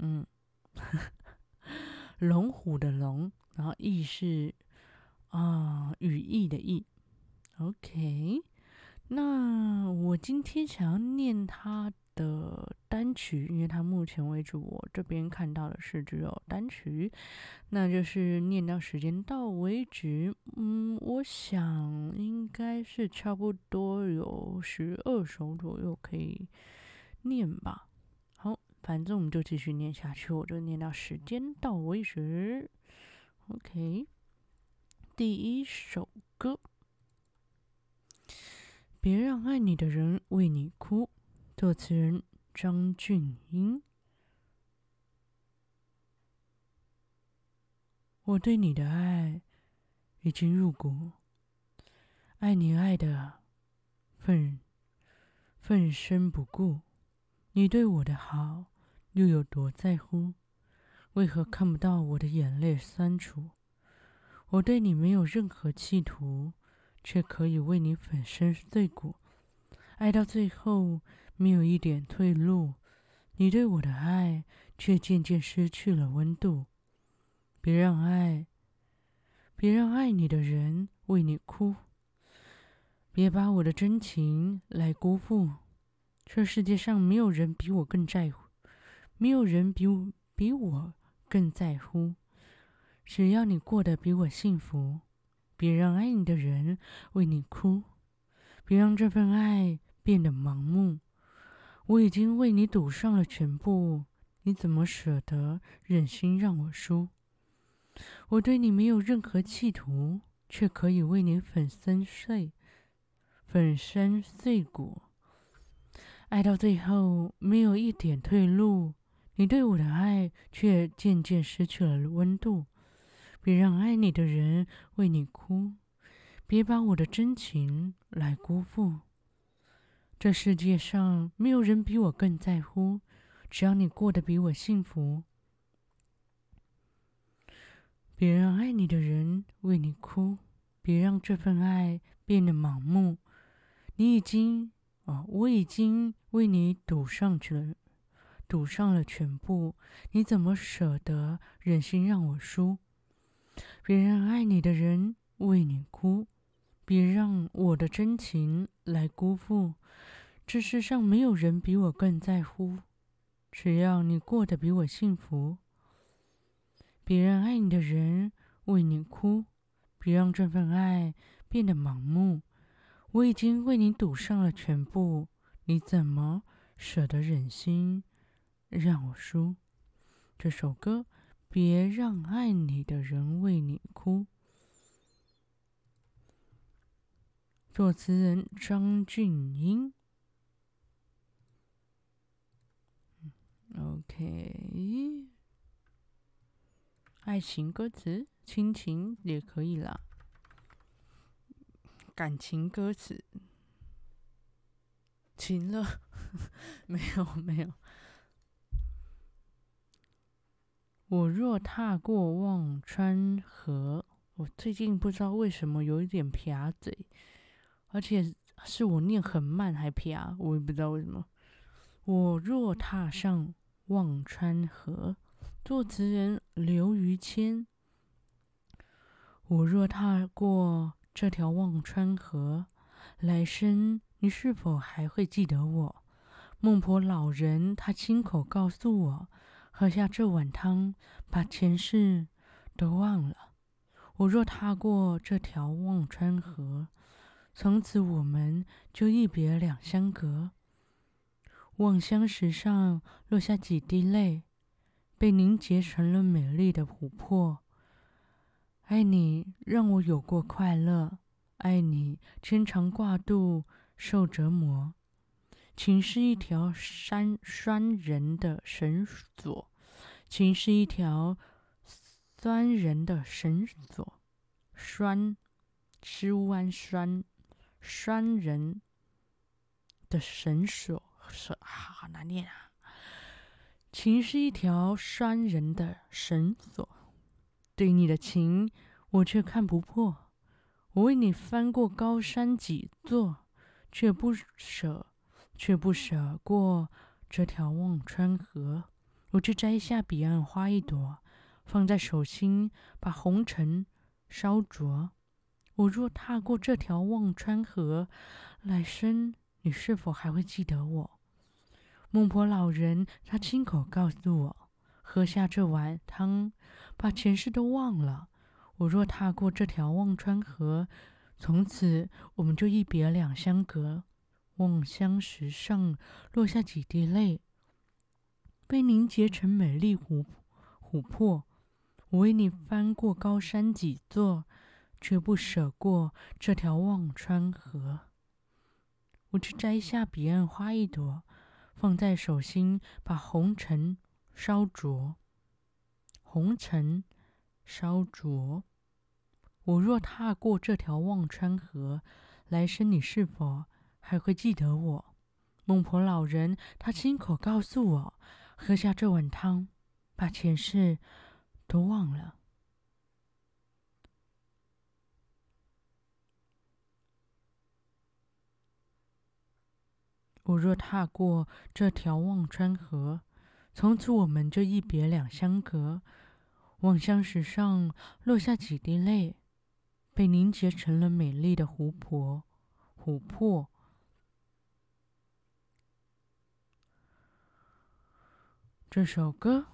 嗯，龙虎的龙，然后熠是啊，羽翼的翼。OK，那我今天想要念他的单曲，因为他目前为止我这边看到的是只有单曲，那就是念到时间到为止。嗯，我想应该是差不多有十二首左右可以念吧。反正我们就继续念下去，我就念到时间到为止。OK，第一首歌，别让爱你的人为你哭，作词人张俊英。我对你的爱已经入骨，爱你爱的奋奋身不顾，你对我的好。又有多在乎？为何看不到我的眼泪酸楚？我对你没有任何企图，却可以为你粉身碎骨。爱到最后，没有一点退路。你对我的爱，却渐渐失去了温度。别让爱，别让爱你的人为你哭。别把我的真情来辜负。这世界上没有人比我更在乎。没有人比我比我更在乎。只要你过得比我幸福，别让爱你的人为你哭，别让这份爱变得盲目。我已经为你赌上了全部，你怎么舍得忍心让我输？我对你没有任何企图，却可以为你粉身碎粉身碎骨。爱到最后，没有一点退路。你对我的爱却渐渐失去了温度，别让爱你的人为你哭，别把我的真情来辜负。这世界上没有人比我更在乎，只要你过得比我幸福。别让爱你的人为你哭，别让这份爱变得盲目。你已经，哦，我已经为你赌上去了。赌上了全部，你怎么舍得忍心让我输？别让爱你的人为你哭，别让我的真情来辜负。这世上没有人比我更在乎，只要你过得比我幸福。别让爱你的人为你哭，别让这份爱变得盲目。我已经为你赌上了全部，你怎么舍得忍心？让我输这首歌，别让爱你的人为你哭。作词人张俊英。OK，爱情歌词、亲情也可以啦。感情歌词，情了？没有，没有。我若踏过忘川河，我最近不知道为什么有一点撇嘴，而且是我念很慢还撇，我也不知道为什么。我若踏上忘川河，作词人刘于谦。我若踏过这条忘川河，来生你是否还会记得我？孟婆老人他亲口告诉我。喝下这碗汤，把前世都忘了。我若踏过这条忘川河，从此我们就一别两相隔。望乡石上落下几滴泪，被凝结成了美丽的琥珀。爱你让我有过快乐，爱你牵肠挂肚受折磨。情是一条拴拴人的绳索，情是一条拴人的绳索，拴，吃弯拴，拴人的绳索，是啊，好难念啊。情是一条拴人的绳索，对你的情，我却看不破。我为你翻过高山几座，却不舍，却不舍过这条忘川河。我就摘下彼岸花一朵，放在手心，把红尘烧灼。我若踏过这条忘川河，来生你是否还会记得我？孟婆老人他亲口告诉我，喝下这碗汤，把前世都忘了。我若踏过这条忘川河，从此我们就一别两相隔。望乡石上落下几滴泪。被凝结成美丽琥琥珀，我为你翻过高山几座，却不舍过这条忘川河。我去摘下彼岸花一朵，放在手心，把红尘烧灼。红尘烧灼。我若踏过这条忘川河，来生你是否还会记得我？孟婆老人他亲口告诉我。喝下这碗汤，把前世都忘了。我若踏过这条忘川河，从此我们就一别两相隔。望乡石上落下几滴泪，被凝结成了美丽的湖泊，琥珀。这首歌，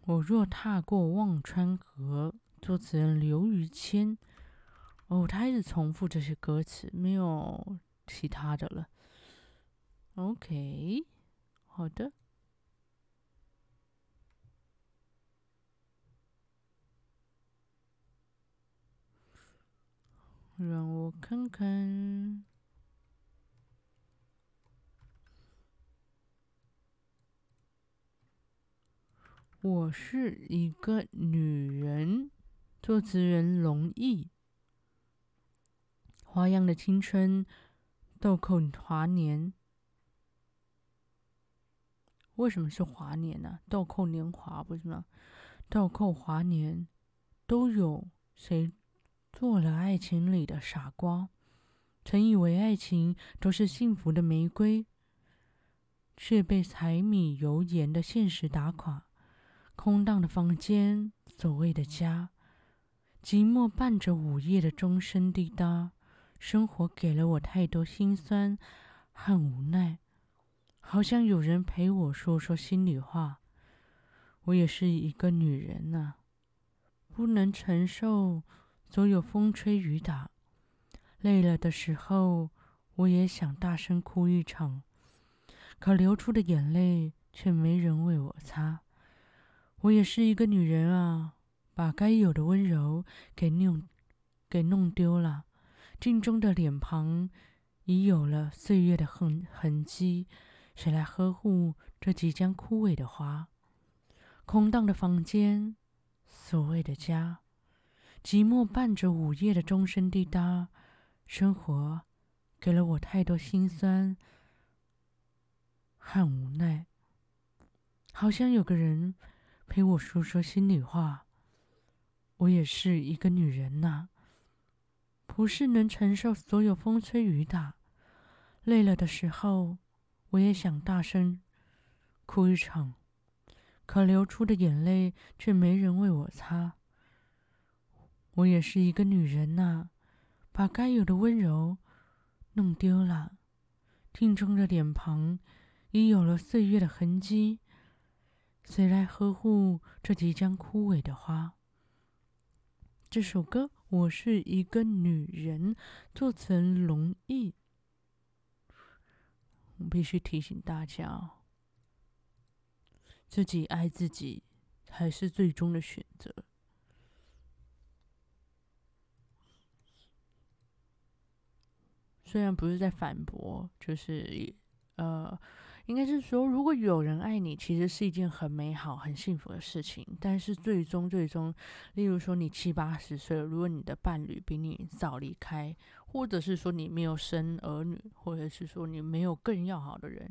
我若踏过忘川河，作词人刘于谦。哦，他一直重复这些歌词，没有其他的了。OK，好的。让我看看。我是一个女人，作词人龙毅。花样的青春，豆蔻华年。为什么是华年呢？豆蔻年华不是吗？豆蔻华年，都有谁做了爱情里的傻瓜？曾以为爱情都是幸福的玫瑰，却被柴米油盐的现实打垮。空荡的房间，所谓的家，寂寞伴着午夜的钟声滴答。生活给了我太多心酸和无奈，好想有人陪我说说心里话。我也是一个女人呐、不能承受所有风吹雨打。累了的时候，我也想大声哭一场，可流出的眼泪却没人为我擦。我也是一个女人啊，把该有的温柔给弄给弄丢了。镜中的脸庞已有了岁月的痕痕迹，谁来呵护这即将枯萎的花？空荡的房间，所谓的家，寂寞伴着午夜的钟声滴答。生活给了我太多心酸和无奈，好像有个人。陪我说说心里话。我也是一个女人呐、不是能承受所有风吹雨打。累了的时候，我也想大声哭一场，可流出的眼泪却没人为我擦。我也是一个女人呐、把该有的温柔弄丢了。镜中的脸庞已有了岁月的痕迹。谁来呵护这即将枯萎的花？这首歌《我是一个女人》，做成容易。我必须提醒大家，自己爱自己才是最终的选择。虽然不是在反驳，就是呃。应该是说，如果有人爱你，其实是一件很美好、很幸福的事情。但是最终，最终，例如说你七八十岁了，如果你的伴侣比你早离开，或者是说你没有生儿女，或者是说你没有更要好的人，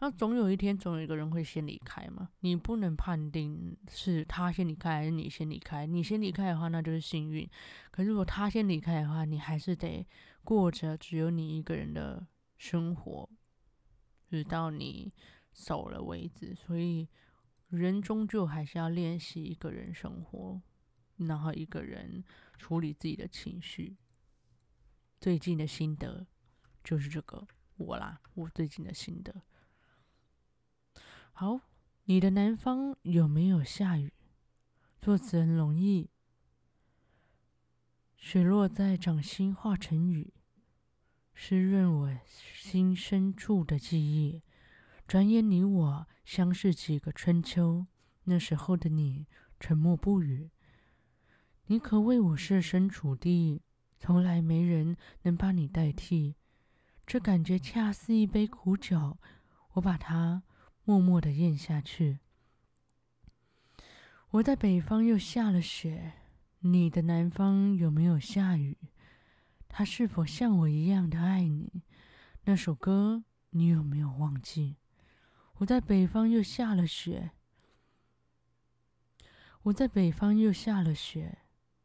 那总有一天，总有一个人会先离开嘛。你不能判定是他先离开还是你先离开。你先离开的话，那就是幸运。可是如果他先离开的话，你还是得过着只有你一个人的生活，直到你走了为止。所以人终究还是要练习一个人生活，然后一个人处理自己的情绪。最近的心得就是这个，我啦，我最近的心得。好，你的南方有没有下雨？作词人容易，雪落在掌心化成雨，湿润我心深处的记忆。转眼你我相识几个春秋，那时候的你沉默不语，你可为我设身处地。从来没人能把你代替，这感觉恰似一杯苦酒，我把它默默地咽下去。我在北方又下了雪，你的南方有没有下雨？他是否像我一样的爱你？那首歌你有没有忘记？我在北方又下了雪，我在北方又下了雪，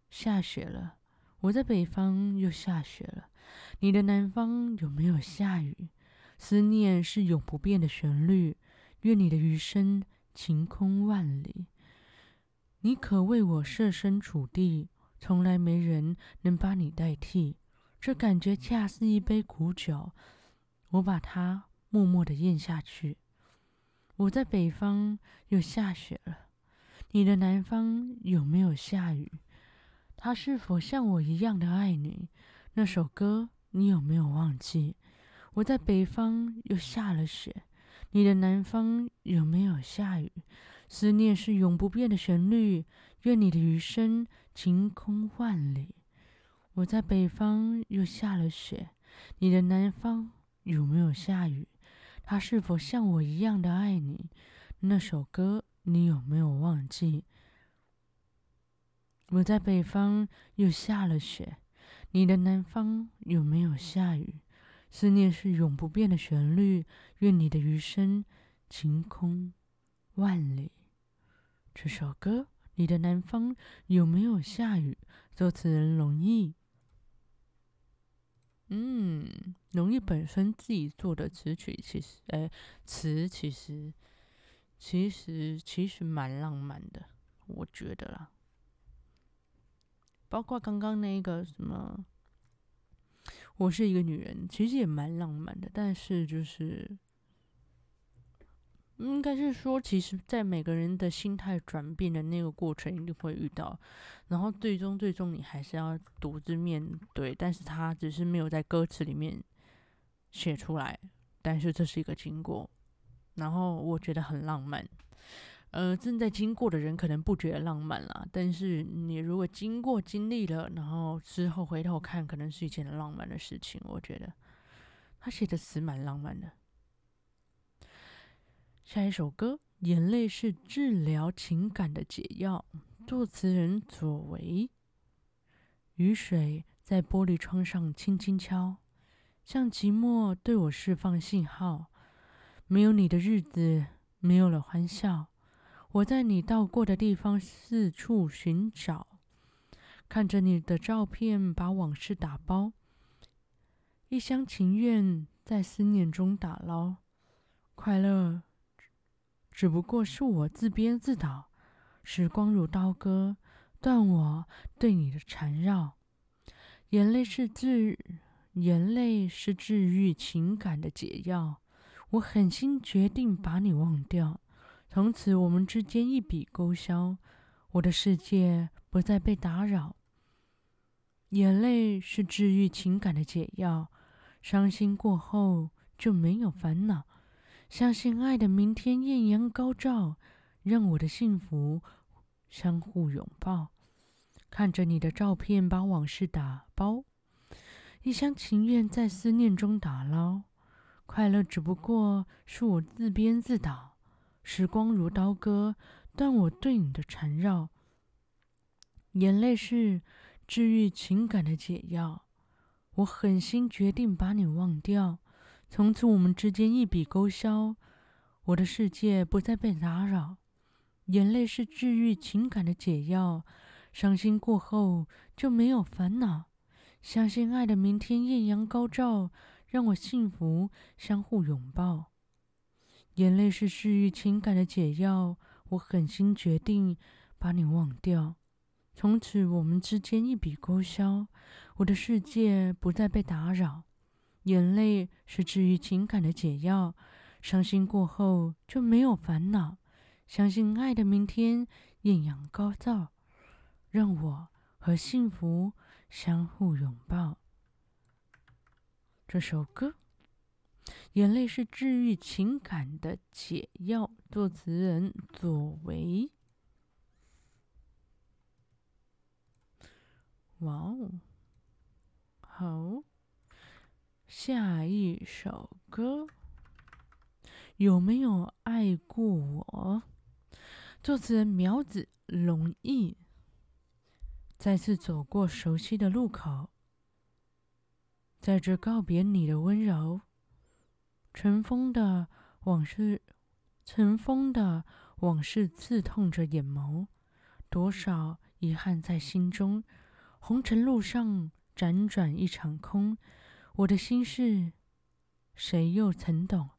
下雪了。我在北方又下雪了，你的南方有没有下雨？思念是永不变的旋律，愿你的余生晴空万里。你可为我设身处地，从来没人能把你代替。这感觉恰似一杯苦酒，我把它默默地咽下去。我在北方又下雪了，你的南方有没有下雨？他是否像我一样的爱你？那首歌你有没有忘记？我在北方又下了雪，你的南方有没有下雨？思念是永不变的旋律，愿你的余生晴空万里。我在北方又下了雪，你的南方有没有下雨？他是否像我一样的爱你？那首歌你有没有忘记？我在北方又下了雪，你的南方有没有下雨？思念是永不变的旋律，愿你的余生晴空万里。这首歌，你的南方有没有下雨？作词人容易。嗯，容易本身自己做的词曲，其实，哎，词其实，其实，其实蛮浪漫的，我觉得啦。包括刚刚那个什么，我是一个女人，其实也蛮浪漫的。但是就是，应该是说，其实，在每个人的心态转变的那个过程，一定会遇到。然后最终，最终你还是要独自面对。但是他只是没有在歌词里面写出来，但是这是一个经过。然后我觉得很浪漫。呃，正在经过的人可能不觉得浪漫啦，但是你如果经过经历了，然后之后回头看，可能是一件浪漫的事情。我觉得他写的词蛮浪漫的。下一首歌，眼泪是治疗情感的解药，作词人左维。雨水在玻璃窗上轻轻敲，像寂寞对我释放信号。没有你的日子，没有了欢笑。我在你到过的地方四处寻找，看着你的照片，把往事打包，一厢情愿在思念中打捞。快乐只不过是我自编自导，时光如刀割，断我对你的缠绕。眼泪是治，眼泪是治愈情感的解药。我狠心决定把你忘掉。从此，我们之间一笔勾销，我的世界不再被打扰。眼泪是治愈情感的解药，伤心过后就没有烦恼。相信爱的明天艳阳高照，让我的幸福相互拥抱。看着你的照片，把往事打包，一厢情愿在思念中打捞。快乐只不过是我自编自导，时光如刀割，断我对你的缠绕。眼泪是治愈情感的解药，我狠心决定把你忘掉，从此我们之间一笔勾销，我的世界不再被打扰。眼泪是治愈情感的解药，伤心过后就没有烦恼。相信爱的明天艳阳高照，让我幸福相互拥抱。眼泪是治愈情感的解药，我狠心决定把你忘掉，从此我们之间一笔勾销，我的世界不再被打扰。眼泪是治愈情感的解药，伤心过后就没有烦恼。相信爱的明天艳阳高照，让我和幸福相互拥抱。这首歌，眼泪是治愈情感的解药，作词人左为。哇哦，好，下一首歌，有没有爱过我？作词人苗子龙毅，再次走过熟悉的路口，在这告别你的温柔，尘封的往事，尘封的往事刺痛着眼眸，多少遗憾在心中。红尘路上辗转一场空，我的心事，谁又曾懂？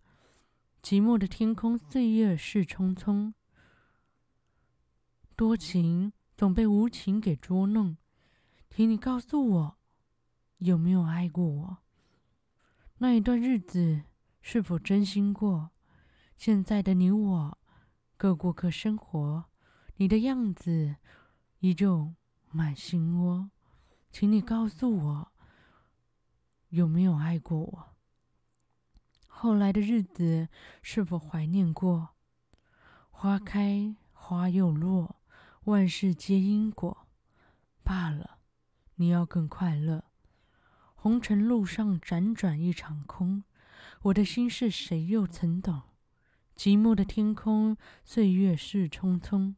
寂寞的天空，岁月是匆匆。多情总被无情给捉弄，请你告诉我，有没有爱过我？那一段日子是否真心过？现在的你我各过各生活，你的样子依旧满心窝，请你告诉我，有没有爱过我？后来的日子是否怀念过？花开花又落。万事皆因果，罢了，你要更快乐。红尘路上辗转一场空，我的心事谁又曾懂？寂寞的天空，岁月是匆匆，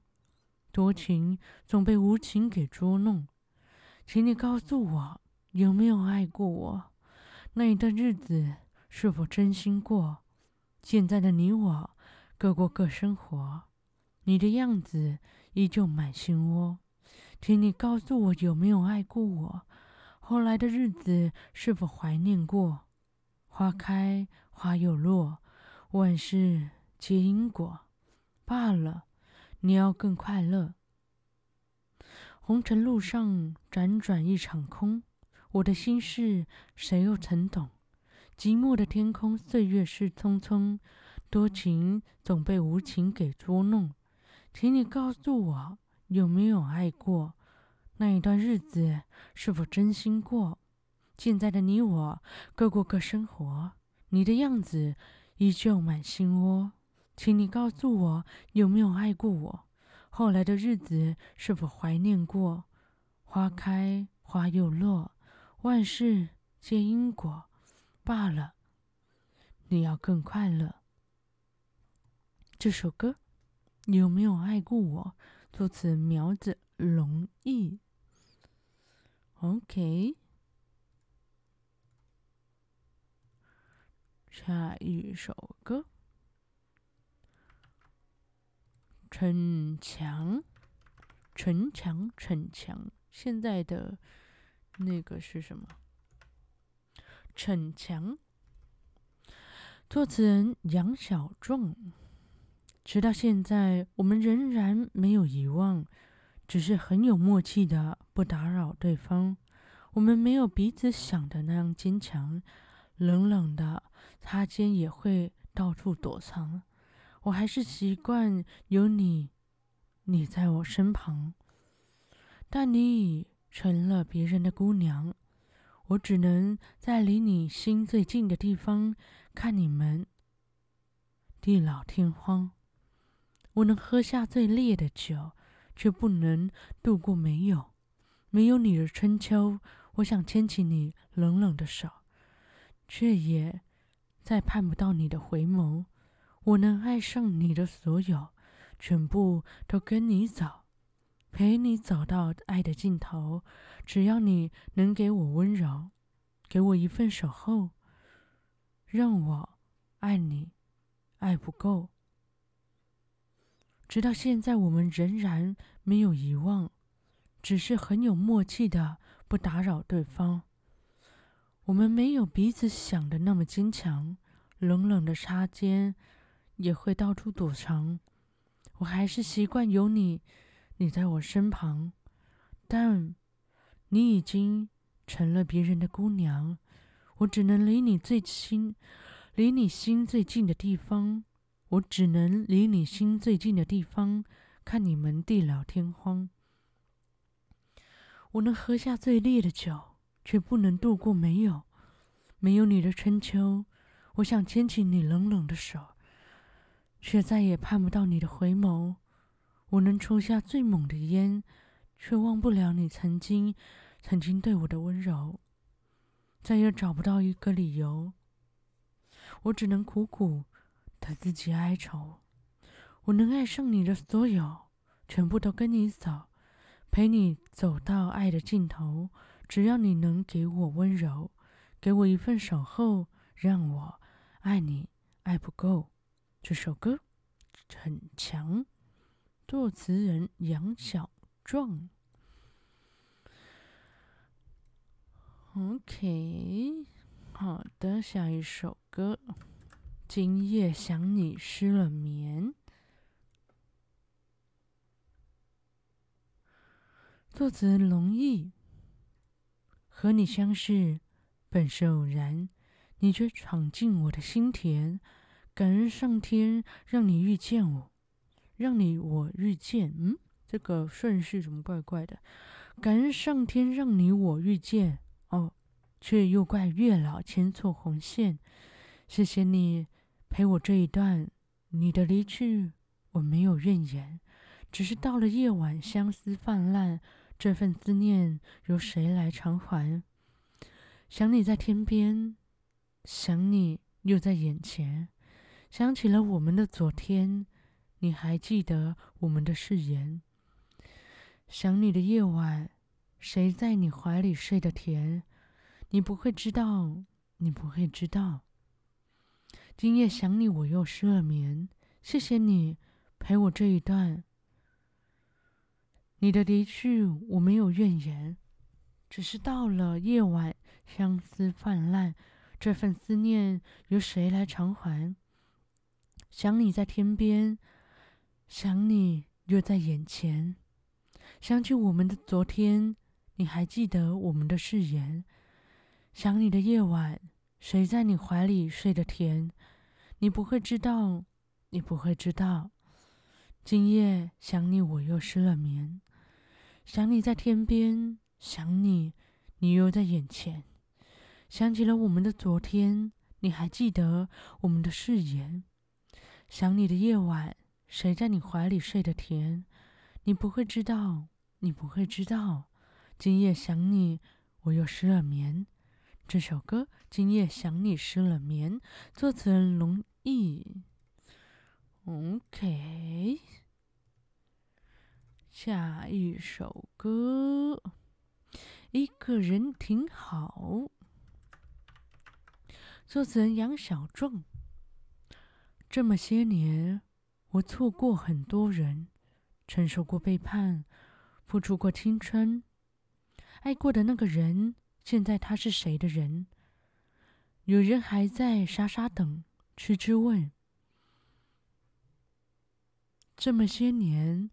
多情总被无情给捉弄。请你告诉我，有没有爱过我？那一段日子是否真心过？现在的你我各过各生活，你的样子。依旧满心窝，请你告诉我有没有爱过我？后来的日子是否怀念过？花开花又落，万事皆因果，罢了，你要更快乐。红尘路上辗转一场空，我的心事谁又曾懂？寂寞的天空，岁月是匆匆，多情总被无情给捉弄。请你告诉我，有没有爱过？那一段日子是否真心过？现在的你我各过各生活，你的样子依旧满心窝。请你告诉我，有没有爱过我？后来的日子是否怀念过？花开花又落，万事皆因果，罢了，你要更快乐。这首歌。有没有爱过我？作词苗子龙毅。OK，下一首歌，逞强，逞强，逞强。现在的那个是什么？逞强。作词人杨小壮。直到现在，我们仍然没有遗忘，只是很有默契的不打扰对方。我们没有彼此想的那样坚强，冷冷的擦肩也会到处躲藏。我还是习惯有你，你在我身旁。但你已成了别人的姑娘，我只能在离你心最近的地方看你们地老天荒。我能喝下最烈的酒，却不能度过没有没有你的春秋。我想牵起你冷冷的手，却也再盼不到你的回眸。我能爱上你的所有，全部都跟你走，陪你走到爱的尽头。只要你能给我温柔，给我一份守候，让我爱你，爱不够。直到现在，我们仍然没有遗忘，只是很有默契的不打扰对方。我们没有彼此想的那么坚强，冷冷的擦肩也会到处躲藏。我还是习惯有你，你在我身旁，但你已经成了别人的姑娘，我只能离你最亲，离你心最近的地方。我只能离你心最近的地方，看你们地老天荒。我能喝下最烈的酒，却不能度过没有没有你的春秋。我想牵起你冷冷的手，却再也盼不到你的回眸。我能抽下最猛的烟，却忘不了你曾经曾经对我的温柔。再也找不到一个理由，我只能苦苦。的自己哀愁，我能爱上你的所有，全部都跟你走，陪你走到爱的尽头。只要你能给我温柔，给我一份守候，让我爱你，爱不够。这首歌很强，作词人杨小壮。OK，好的，下一首歌。今夜想你失了眠，作词龙毅。和你相识本是偶然，你却闯进我的心田。感恩上天让你遇见我，让你我遇见。嗯，这个顺序怎么怪怪的？感恩上天让你我遇见，哦，却又怪月老牵错红线。谢谢你。陪我这一段，你的离去我没有怨言，只是到了夜晚，相思泛滥，这份思念由谁来偿还？想你在天边，想你又在眼前，想起了我们的昨天，你还记得我们的誓言？想你的夜晚，谁在你怀里睡得甜？你不会知道，你不会知道。今夜想你，我又失了眠。谢谢你陪我这一段。你的离去，我没有怨言，只是到了夜晚，相思泛滥，这份思念由谁来偿还？想你在天边，想你又在眼前，想起我们的昨天，你还记得我们的誓言？想你的夜晚。谁在你怀里睡得甜？你不会知道，你不会知道。今夜想你，我又失了眠。想你在天边，想你，你又在眼前。想起了我们的昨天，你还记得我们的誓言？想你的夜晚，谁在你怀里睡得甜？你不会知道，你不会知道。今夜想你，我又失了眠。这首歌《今夜想你失了眠》，作词人龙毅。OK，下一首歌《一个人挺好》，作词人杨小壮。这么些年，我错过很多人，承受过背叛，付出过青春，爱过的那个人。现在他是谁的人？有人还在傻傻等，痴痴问。这么些年，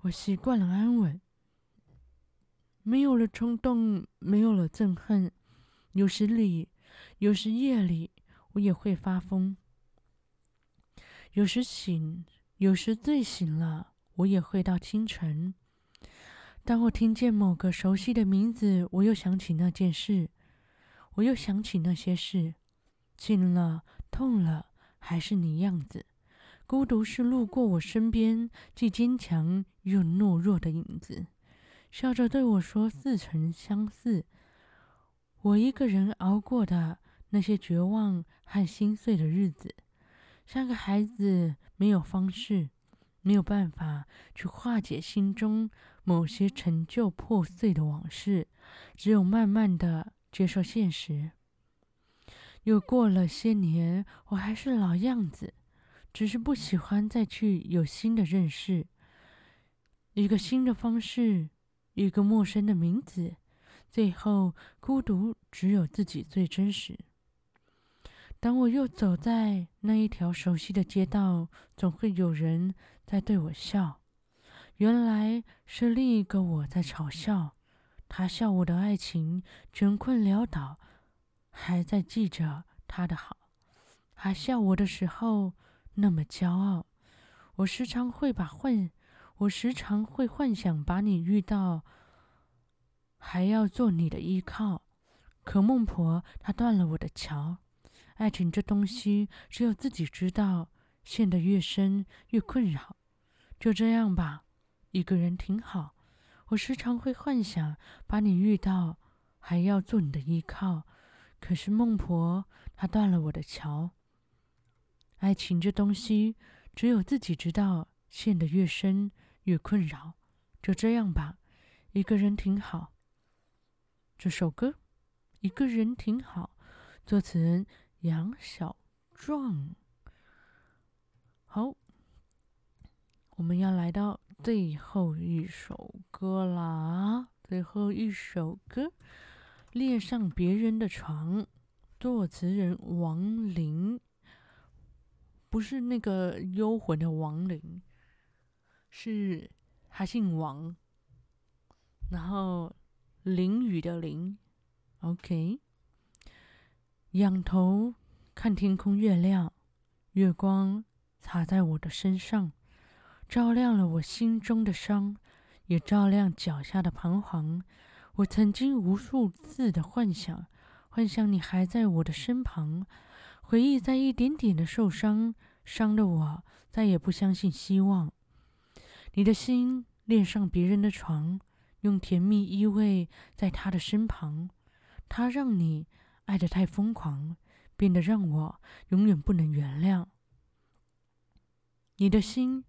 我习惯了安稳，没有了冲动，没有了憎恨。有时里，有时夜里，我也会发疯。有时醒，有时醉醒了，我也会到清晨。当我听见某个熟悉的名字，我又想起那件事，我又想起那些事，近了，痛了，还是你样子。孤独是路过我身边，既坚强又懦弱的影子，笑着对我说似曾相似。我一个人熬过的那些绝望和心碎的日子，像个孩子，没有方式，没有办法去化解心中某些陈旧破碎的往事，只有慢慢的接受现实。又过了些年，我还是老样子，只是不喜欢再去有新的认识，一个新的方式，一个陌生的名字。最后，孤独只有自己最真实。当我又走在那一条熟悉的街道，总会有人在对我笑。原来是另一个我在嘲笑，他笑我的爱情穷困潦倒，还在记着他的好，还笑我的时候那么骄傲。我时常会把幻，我时常会幻想把你遇到。还要做你的依靠，可孟婆她断了我的桥。爱情这东西，只有自己知道，陷得越深越困扰。就这样吧，一个人挺好。我时常会幻想把你遇到，还要做你的依靠，可是孟婆她断了我的桥。爱情这东西，只有自己知道，陷得越深越困扰。就这样吧，一个人挺好。这首歌，一个人挺好。作词人杨小壮。好，我们要来到最后一首歌啦。最后一首歌，《恋上别人的床》，作词人王林，不是那个幽魂的亡灵，是他姓王，然后。淋雨的淋，OK。仰头看天空，月亮，月光洒在我的身上，照亮了我心中的伤，也照亮脚下的彷徨。我曾经无数次的幻想，幻想你还在我的身旁，回忆在一点点的受伤，伤的我再也不相信希望。你的心恋上别人的床。用甜蜜依偎在他的身旁，他让你爱得太疯狂，变得让我永远不能原谅。你的心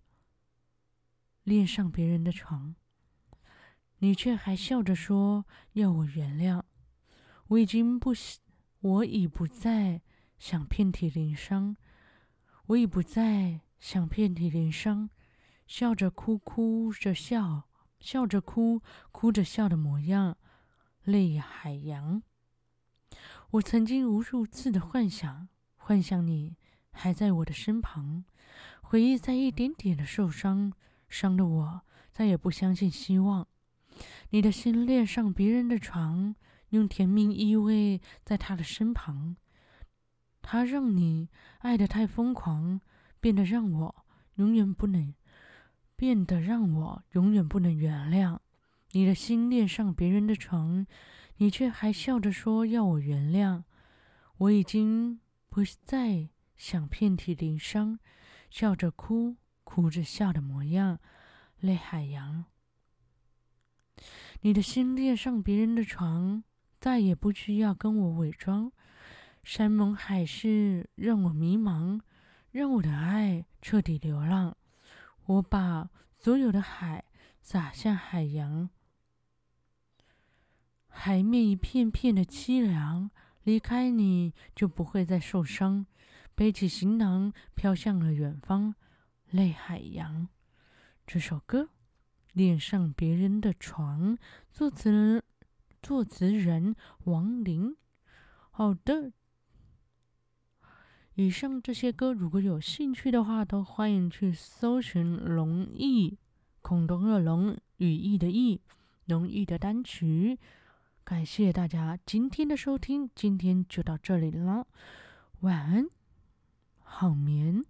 恋上别人的床，你却还笑着说要我原谅。我已经不，我已不再想遍体鳞伤，我已不再想遍体鳞伤，笑着哭，哭着笑。笑着哭，哭着笑的模样，泪海洋。我曾经无数次的幻想，幻想你还在我的身旁，回忆在一点点的受伤，伤的我再也不相信希望。你的心恋上别人的床，用甜蜜依偎在他的身旁，他让你爱得太疯狂，变得让我永远不能。变得让我永远不能原谅。你的心恋上别人的床，你却还笑着说要我原谅。我已经不再想遍体鳞伤，笑着哭，哭着笑的模样，泪海洋。你的心恋上别人的床，再也不需要跟我伪装。山盟海誓让我迷茫，让我的爱彻底流浪。我把所有的海洒向海洋，海面一片片的凄凉。离开你就不会再受伤，背起行囊飘向了远方，泪海洋。这首歌《恋上别人的床》，作词人作词人王林。好的。以上这些歌，如果有兴趣的话，都欢迎去搜寻“龙翼”，恐龙的龙，羽翼的翼，龙翼的单曲。感谢大家今天的收听，今天就到这里了，晚安，好眠。